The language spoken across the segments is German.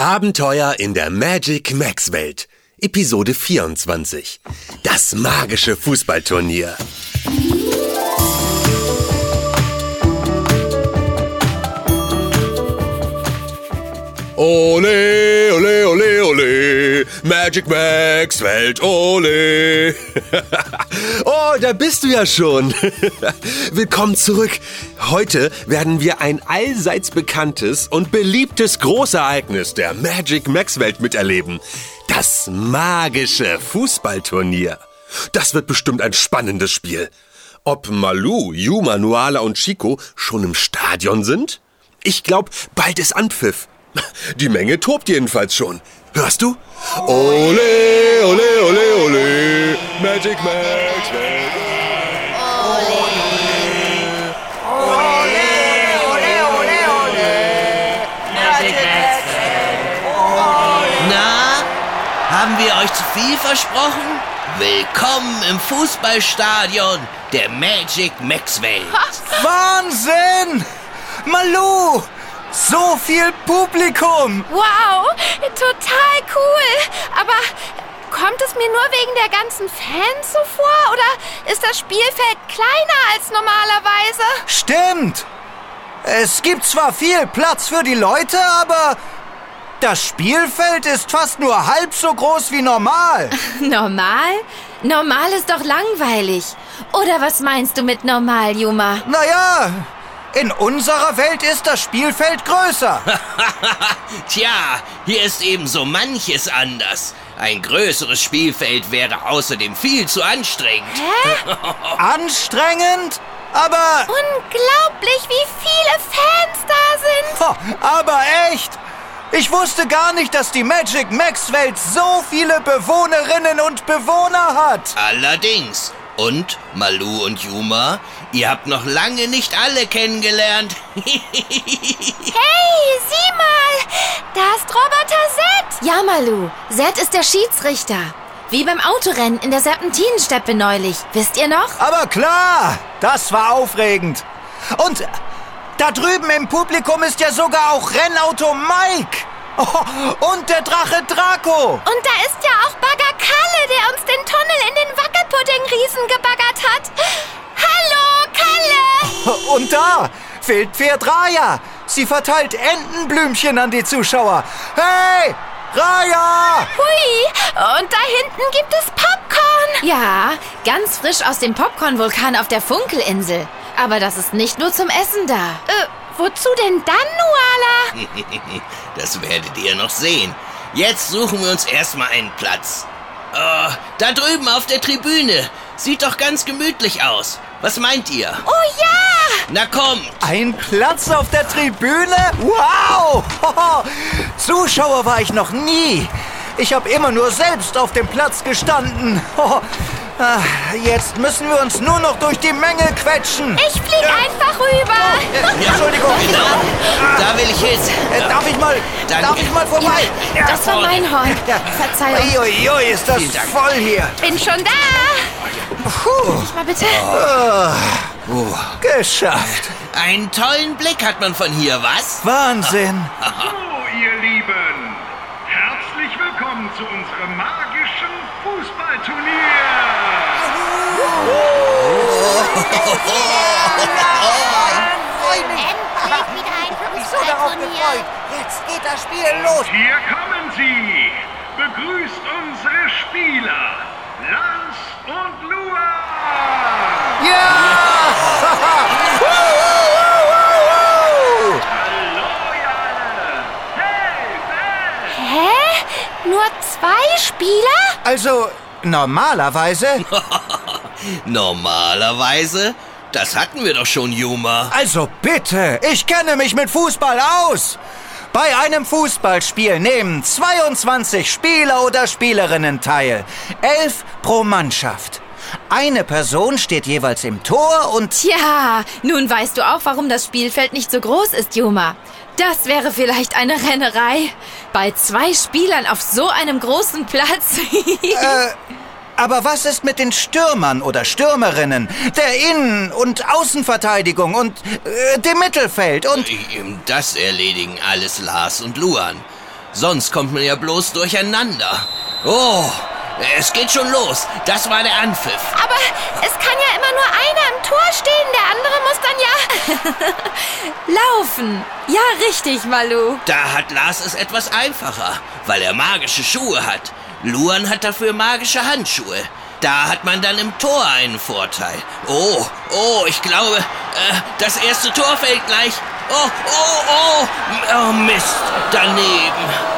Abenteuer in der Magic Max Welt. Episode 24. Das magische Fußballturnier. Ole. Magic Max Welt, ole. oh, da bist du ja schon. Willkommen zurück. Heute werden wir ein allseits bekanntes und beliebtes Großereignis der Magic Max Welt miterleben. Das magische Fußballturnier. Das wird bestimmt ein spannendes Spiel. Ob Malu, Yuma, Nuala und Chico schon im Stadion sind? Ich glaube, bald ist Anpfiff. Die Menge tobt jedenfalls schon. Hörst du? Ole, ole, ole, ole. Magic Max. Na, haben wir euch zu viel versprochen? Willkommen im Fußballstadion der Magic Maxwell. Wahnsinn! Malu! So viel Publikum! Wow, total cool. Aber kommt es mir nur wegen der ganzen Fans so vor? Oder ist das Spielfeld kleiner als normalerweise? Stimmt! Es gibt zwar viel Platz für die Leute, aber das Spielfeld ist fast nur halb so groß wie normal. Normal? Normal ist doch langweilig. Oder was meinst du mit normal, Juma? Naja, in unserer Welt ist das Spielfeld größer. Tja, hier ist eben so manches anders. Ein größeres Spielfeld wäre außerdem viel zu anstrengend. Hä? Anstrengend, aber... Unglaublich, wie viele Fans da sind. Ho, aber echt! Ich wusste gar nicht, dass die Magic Max Welt so viele Bewohnerinnen und Bewohner hat. Allerdings. Und Malu und Yuma, ihr habt noch lange nicht alle kennengelernt. Hey, sieh mal, da ist Roboter Zed. Ja, Malu, Zed ist der Schiedsrichter. Wie beim Autorennen in der Serpentinensteppe neulich. Wisst ihr noch? Aber klar, das war aufregend. Und da drüben im Publikum ist ja sogar auch Rennauto Mike. Oh, und der Drache Draco. Und da ist ja auch Bagger Kalle, der uns den Tunnel in den Wackelpudding-Riesen gebaggert hat. Hallo, Kalle! Und da, Wildpferd Raya. Sie verteilt Entenblümchen an die Zuschauer. Hey, Raya! Hui, und da hinten gibt es Popcorn. Ja, ganz frisch aus dem Popcorn-Vulkan auf der Funkelinsel. Aber das ist nicht nur zum Essen da. Äh, wozu denn dann, Nuala? Das werdet ihr noch sehen. Jetzt suchen wir uns erstmal einen Platz. Oh, da drüben auf der Tribüne. Sieht doch ganz gemütlich aus. Was meint ihr? Oh ja! Na kommt! Ein Platz auf der Tribüne? Wow! Zuschauer war ich noch nie. Ich habe immer nur selbst auf dem Platz gestanden. Ah, Jetzt müssen wir uns nur noch durch die Menge quetschen. Ich flieg einfach rüber. Äh, Entschuldigung. Genau, da will ich hin. Äh, Darf ich mal, Danke. darf ich mal vorbei? Das war mein Horn. Verzeihung. Uiuiui, ist das voll hier. Bin schon da. Puh, Mal bitte. geschafft. Einen tollen Blick hat man von hier, was? Wahnsinn. So, ihr Lieben, herzlich willkommen zu unserem magischen Fußballturnier. Jetzt geht das Spiel los. Hier kommen sie. Begrüßt unsere Spieler, Lars und Lua. Ja! Hallo, ihr alle. Hey, Ben. Hä? Nur zwei Spieler? Also, normalerweise. Normalerweise? Das hatten wir doch schon, Yuma. Also bitte, ich kenne mich mit Fußball aus. Bei einem Fußballspiel nehmen 22 Spieler oder Spielerinnen teil. Elf pro Mannschaft. Eine Person steht jeweils im Tor und... Tja, nun weißt du auch, warum das Spielfeld nicht so groß ist, Juma. Das wäre vielleicht eine Rennerei. Bei zwei Spielern auf so einem großen Platz. Äh, aber was ist mit den Stürmern oder Stürmerinnen, der Innen- und Außenverteidigung und äh, dem Mittelfeld und... Das erledigen alles Lars und Luan. Sonst kommt man ja bloß durcheinander. Oh, es geht schon los. Das war der Anpfiff. Aber es kann ja immer nur einer im Tor stehen. Der andere muss dann ja laufen. Ja, richtig, Malu. Da hat Lars es etwas einfacher, weil er magische Schuhe hat. Luan hat dafür magische Handschuhe. Da hat man dann im Tor einen Vorteil. Oh, oh, ich glaube, äh, das erste Tor fällt gleich. Oh, oh, oh, oh, Mist, daneben.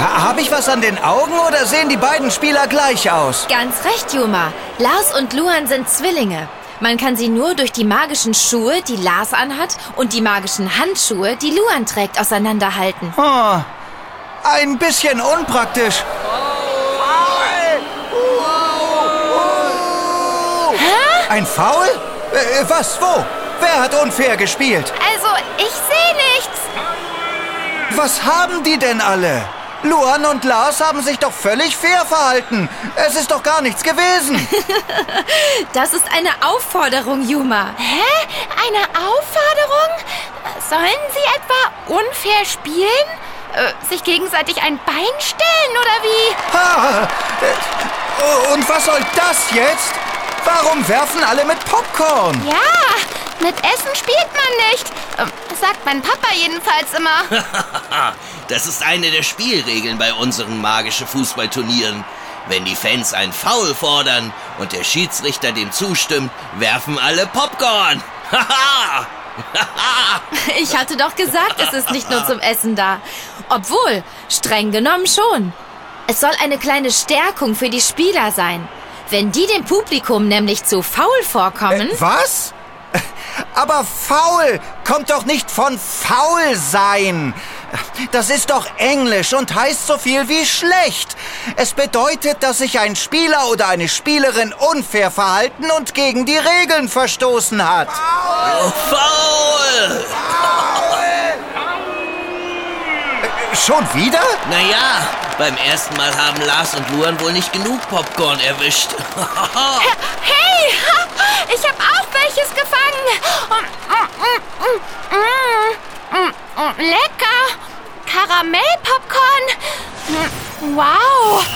Habe ich was an den Augen oder sehen die beiden Spieler gleich aus? Ganz recht, Juma. Lars und Luan sind Zwillinge. Man kann sie nur durch die magischen Schuhe, die Lars anhat, und die magischen Handschuhe, die Luan trägt, auseinanderhalten. Oh, ein bisschen unpraktisch. Ein Foul? Äh, was? Wo? Wer hat unfair gespielt? Also, ich sehe nichts. Was haben die denn alle? Luan und Lars haben sich doch völlig fair verhalten. Es ist doch gar nichts gewesen. Das ist eine Aufforderung, Juma. Hä? Eine Aufforderung? Sollen sie etwa unfair spielen? Äh, sich gegenseitig ein Bein stellen oder wie? Ha, äh, und was soll das jetzt? Warum werfen alle mit Popcorn? Ja, mit Essen spielt man nicht. Ähm, sagt mein Papa jedenfalls immer. Das ist eine der Spielregeln bei unseren magischen Fußballturnieren. Wenn die Fans ein Foul fordern und der Schiedsrichter dem zustimmt, werfen alle Popcorn. Haha! Ich hatte doch gesagt, es ist nicht nur zum Essen da. Obwohl, streng genommen schon. Es soll eine kleine Stärkung für die Spieler sein. Wenn die dem Publikum nämlich zu faul vorkommen. Äh, was? Aber faul kommt doch nicht von faul sein. Das ist doch Englisch und heißt so viel wie schlecht. Es bedeutet, dass sich ein Spieler oder eine Spielerin unfair verhalten und gegen die Regeln verstoßen hat. Oh, faul! Schon wieder? Naja, beim ersten Mal haben Lars und Luan wohl nicht genug Popcorn erwischt. Hey, ich habe auch welches gefangen. Lecker. Karamellpopcorn. Wow.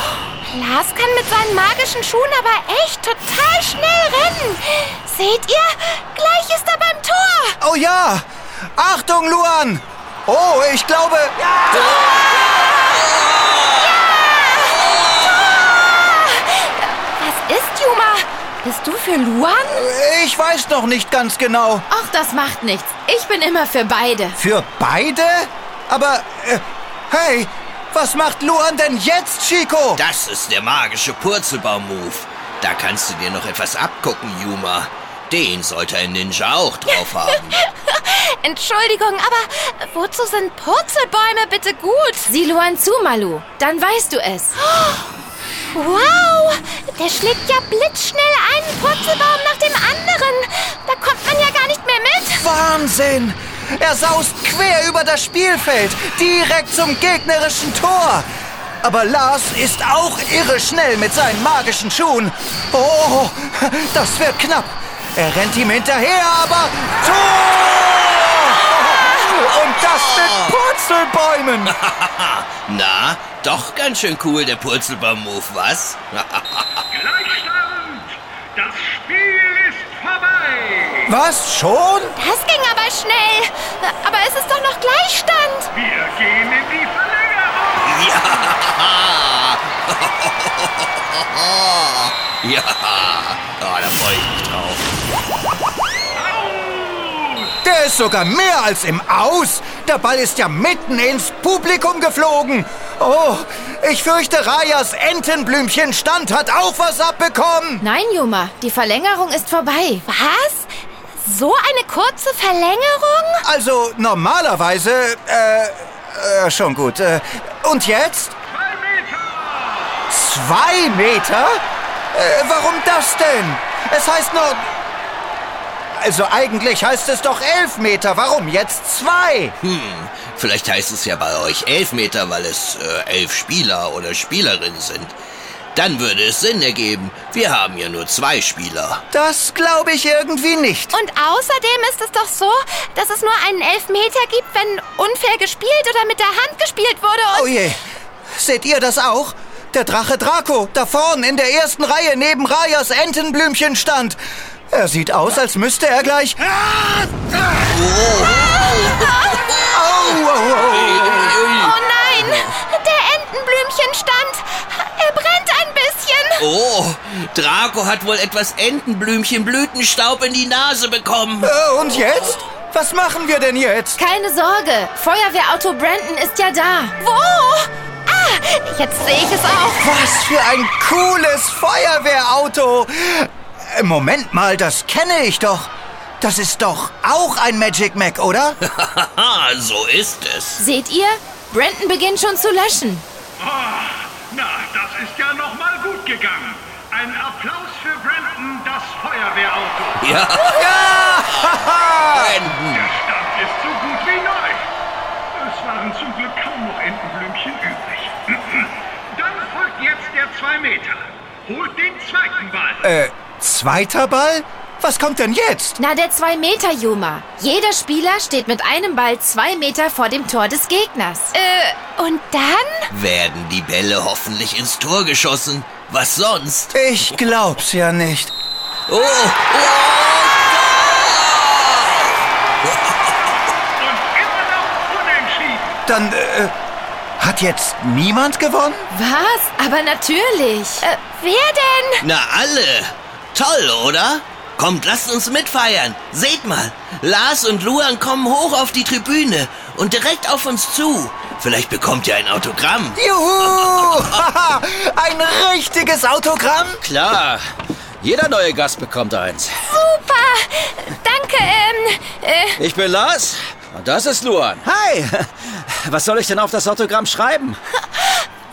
Lars kann mit seinen magischen Schuhen aber echt total schnell rennen. Seht ihr? Gleich ist er beim Tor. Oh ja! Achtung, Luan! Oh, ich glaube. Was Bist du für Luan? Ich weiß noch nicht ganz genau. Ach, das macht nichts. Ich bin immer für beide. Für beide? Aber. Äh, hey, was macht Luan denn jetzt, Chico? Das ist der magische Purzelbaum-Move. Da kannst du dir noch etwas abgucken, Yuma. Den sollte ein Ninja auch drauf haben. Entschuldigung, aber wozu sind Purzelbäume bitte gut? Sieh Luan zu, Malu. Dann weißt du es. Wow, der schlägt ja blitzschnell Purzelbaum nach dem anderen. Da kommt man ja gar nicht mehr mit. Wahnsinn! Er saust quer über das Spielfeld, direkt zum gegnerischen Tor. Aber Lars ist auch irre schnell mit seinen magischen Schuhen. Oh, das wird knapp. Er rennt ihm hinterher, aber Tor! Und das mit Purzelbäumen. Na, doch ganz schön cool, der Purzelbaum-Move, was? Gleichstand! Das Spiel ist vorbei! Was, schon? Das ging aber schnell. Aber es ist doch noch Gleichstand. Wir gehen in die Verlängerung! ja, ah, da freue ich mich drauf. Der ist sogar mehr als im Aus. Der Ball ist ja mitten ins Publikum geflogen. Oh, ich fürchte, Rajas Entenblümchen Stand hat auch was abbekommen. Nein, Juma, die Verlängerung ist vorbei. Was? So eine kurze Verlängerung? Also normalerweise, äh, äh schon gut. Äh, und jetzt? Zwei Meter! Zwei Meter? Äh, warum das denn? Es heißt nur... Also eigentlich heißt es doch elf Meter. Warum jetzt zwei? Hm, vielleicht heißt es ja bei euch elf Meter, weil es äh, elf Spieler oder Spielerinnen sind. Dann würde es Sinn ergeben. Wir haben ja nur zwei Spieler. Das glaube ich irgendwie nicht. Und außerdem ist es doch so, dass es nur einen Elfmeter gibt, wenn unfair gespielt oder mit der Hand gespielt wurde. Oh je. Seht ihr das auch? Der Drache Draco, da vorn in der ersten Reihe neben Rajas Entenblümchen stand. Er sieht aus, als müsste er gleich. Oh, oh, oh. Oh nein, der Entenblümchenstand. Er brennt ein bisschen. Oh, Draco hat wohl etwas Entenblümchen-Blütenstaub in die Nase bekommen. Äh, Und jetzt? Was machen wir denn jetzt? Keine Sorge, Feuerwehrauto Brandon ist ja da. Wo? Ah, jetzt sehe ich es auch. Was für ein cooles Feuerwehrauto! Äh, Moment mal, das kenne ich doch. Das ist doch auch ein Magic Mac, oder? Haha, so ist es. Seht ihr? Brandon beginnt schon zu löschen. Ah, na, das ist ja noch mal gut gegangen. Ein Applaus für Brandon, das Feuerwehrauto. Ja, Ja! Brandon. Der Stand ist so gut wie neu. Es waren zum Glück kaum noch Entenblümchen übrig. Dann folgt jetzt der 2 Meter. Holt den zweiten Ball. äh, zweiter Ball? Was kommt denn jetzt? Na, der 2-Meter-Juma. Jeder Spieler steht mit einem Ball zwei Meter vor dem Tor des Gegners. Äh, und dann? Werden die Bälle hoffentlich ins Tor geschossen. Was sonst? Ich glaub's ja nicht. Oh, oh, Und immer noch unentschieden. Dann, äh, hat jetzt niemand gewonnen? Was? Aber natürlich. Äh, wer denn? Na alle. Toll, oder? Kommt, lasst uns mitfeiern. Seht mal, Lars und Luan kommen hoch auf die Tribüne und direkt auf uns zu. Vielleicht bekommt ihr ein Autogramm. Juhu! Haha, ein richtiges Autogramm? Klar, jeder neue Gast bekommt eins. Super. Danke, ähm, äh, Ich bin Lars und das ist Luan. Hi! Was soll ich denn auf das Autogramm schreiben?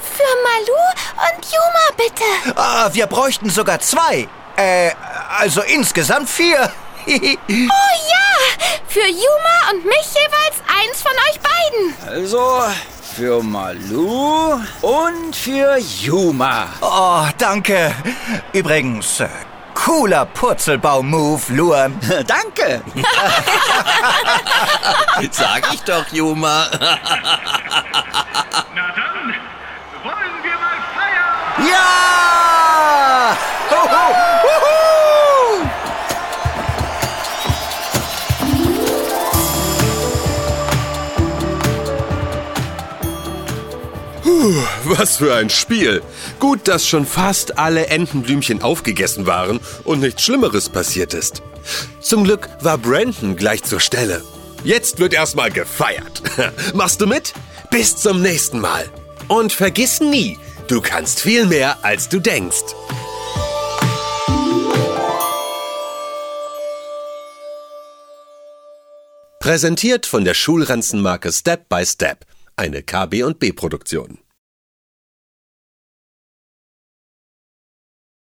für Malu und Juma bitte. Ah, wir bräuchten sogar zwei. Äh, also insgesamt vier. Oh ja, für Juma und mich jeweils eins von euch beiden. Also für Malu und für Yuma. oh, danke. Übrigens, äh, cooler Purzelbaum-Move, Luan. Danke. Sag ich doch, Juma. Na dann, wollen wir mal feiern. Ja! Was für ein Spiel. Gut, dass schon fast alle Entenblümchen aufgegessen waren und nichts Schlimmeres passiert ist. Zum Glück war Brandon gleich zur Stelle. Jetzt wird erstmal gefeiert. Machst du mit? Bis zum nächsten Mal. Und vergiss nie, du kannst viel mehr, als du denkst. Präsentiert von der Schulranzenmarke Step by Step, eine KB&B Produktion.